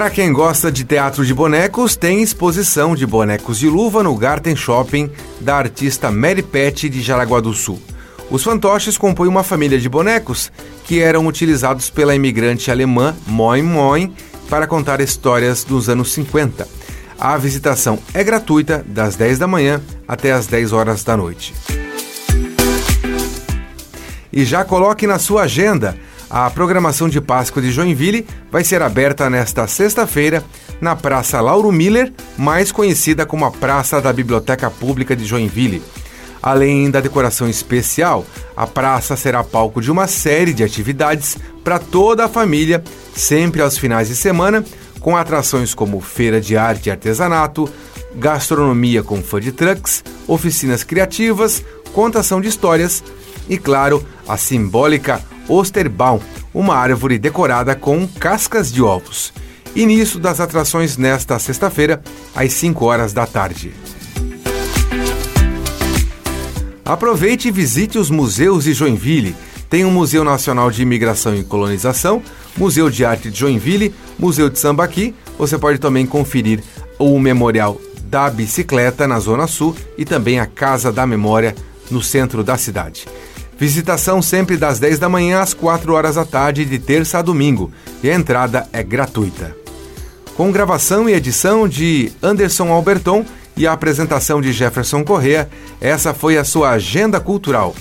Para quem gosta de teatro de bonecos, tem exposição de bonecos de luva no Garten Shopping da artista Mary Pet de Jaraguá do Sul. Os fantoches compõem uma família de bonecos que eram utilizados pela imigrante alemã Moin Moin para contar histórias dos anos 50. A visitação é gratuita das 10 da manhã até as 10 horas da noite. E já coloque na sua agenda a programação de Páscoa de Joinville vai ser aberta nesta sexta-feira na Praça Lauro Miller, mais conhecida como a Praça da Biblioteca Pública de Joinville. Além da decoração especial, a praça será palco de uma série de atividades para toda a família, sempre aos finais de semana, com atrações como feira de arte e artesanato, gastronomia com food trucks, oficinas criativas, contação de histórias e, claro, a simbólica Osterbaum, uma árvore decorada com cascas de ovos. Início das atrações nesta sexta-feira, às 5 horas da tarde. Aproveite e visite os museus de Joinville. Tem o Museu Nacional de Imigração e Colonização, Museu de Arte de Joinville, Museu de Sambaqui. Você pode também conferir o Memorial da Bicicleta na Zona Sul e também a Casa da Memória no centro da cidade. Visitação sempre das 10 da manhã às 4 horas da tarde, de terça a domingo, e a entrada é gratuita. Com gravação e edição de Anderson Alberton e a apresentação de Jefferson Correa, essa foi a sua agenda cultural.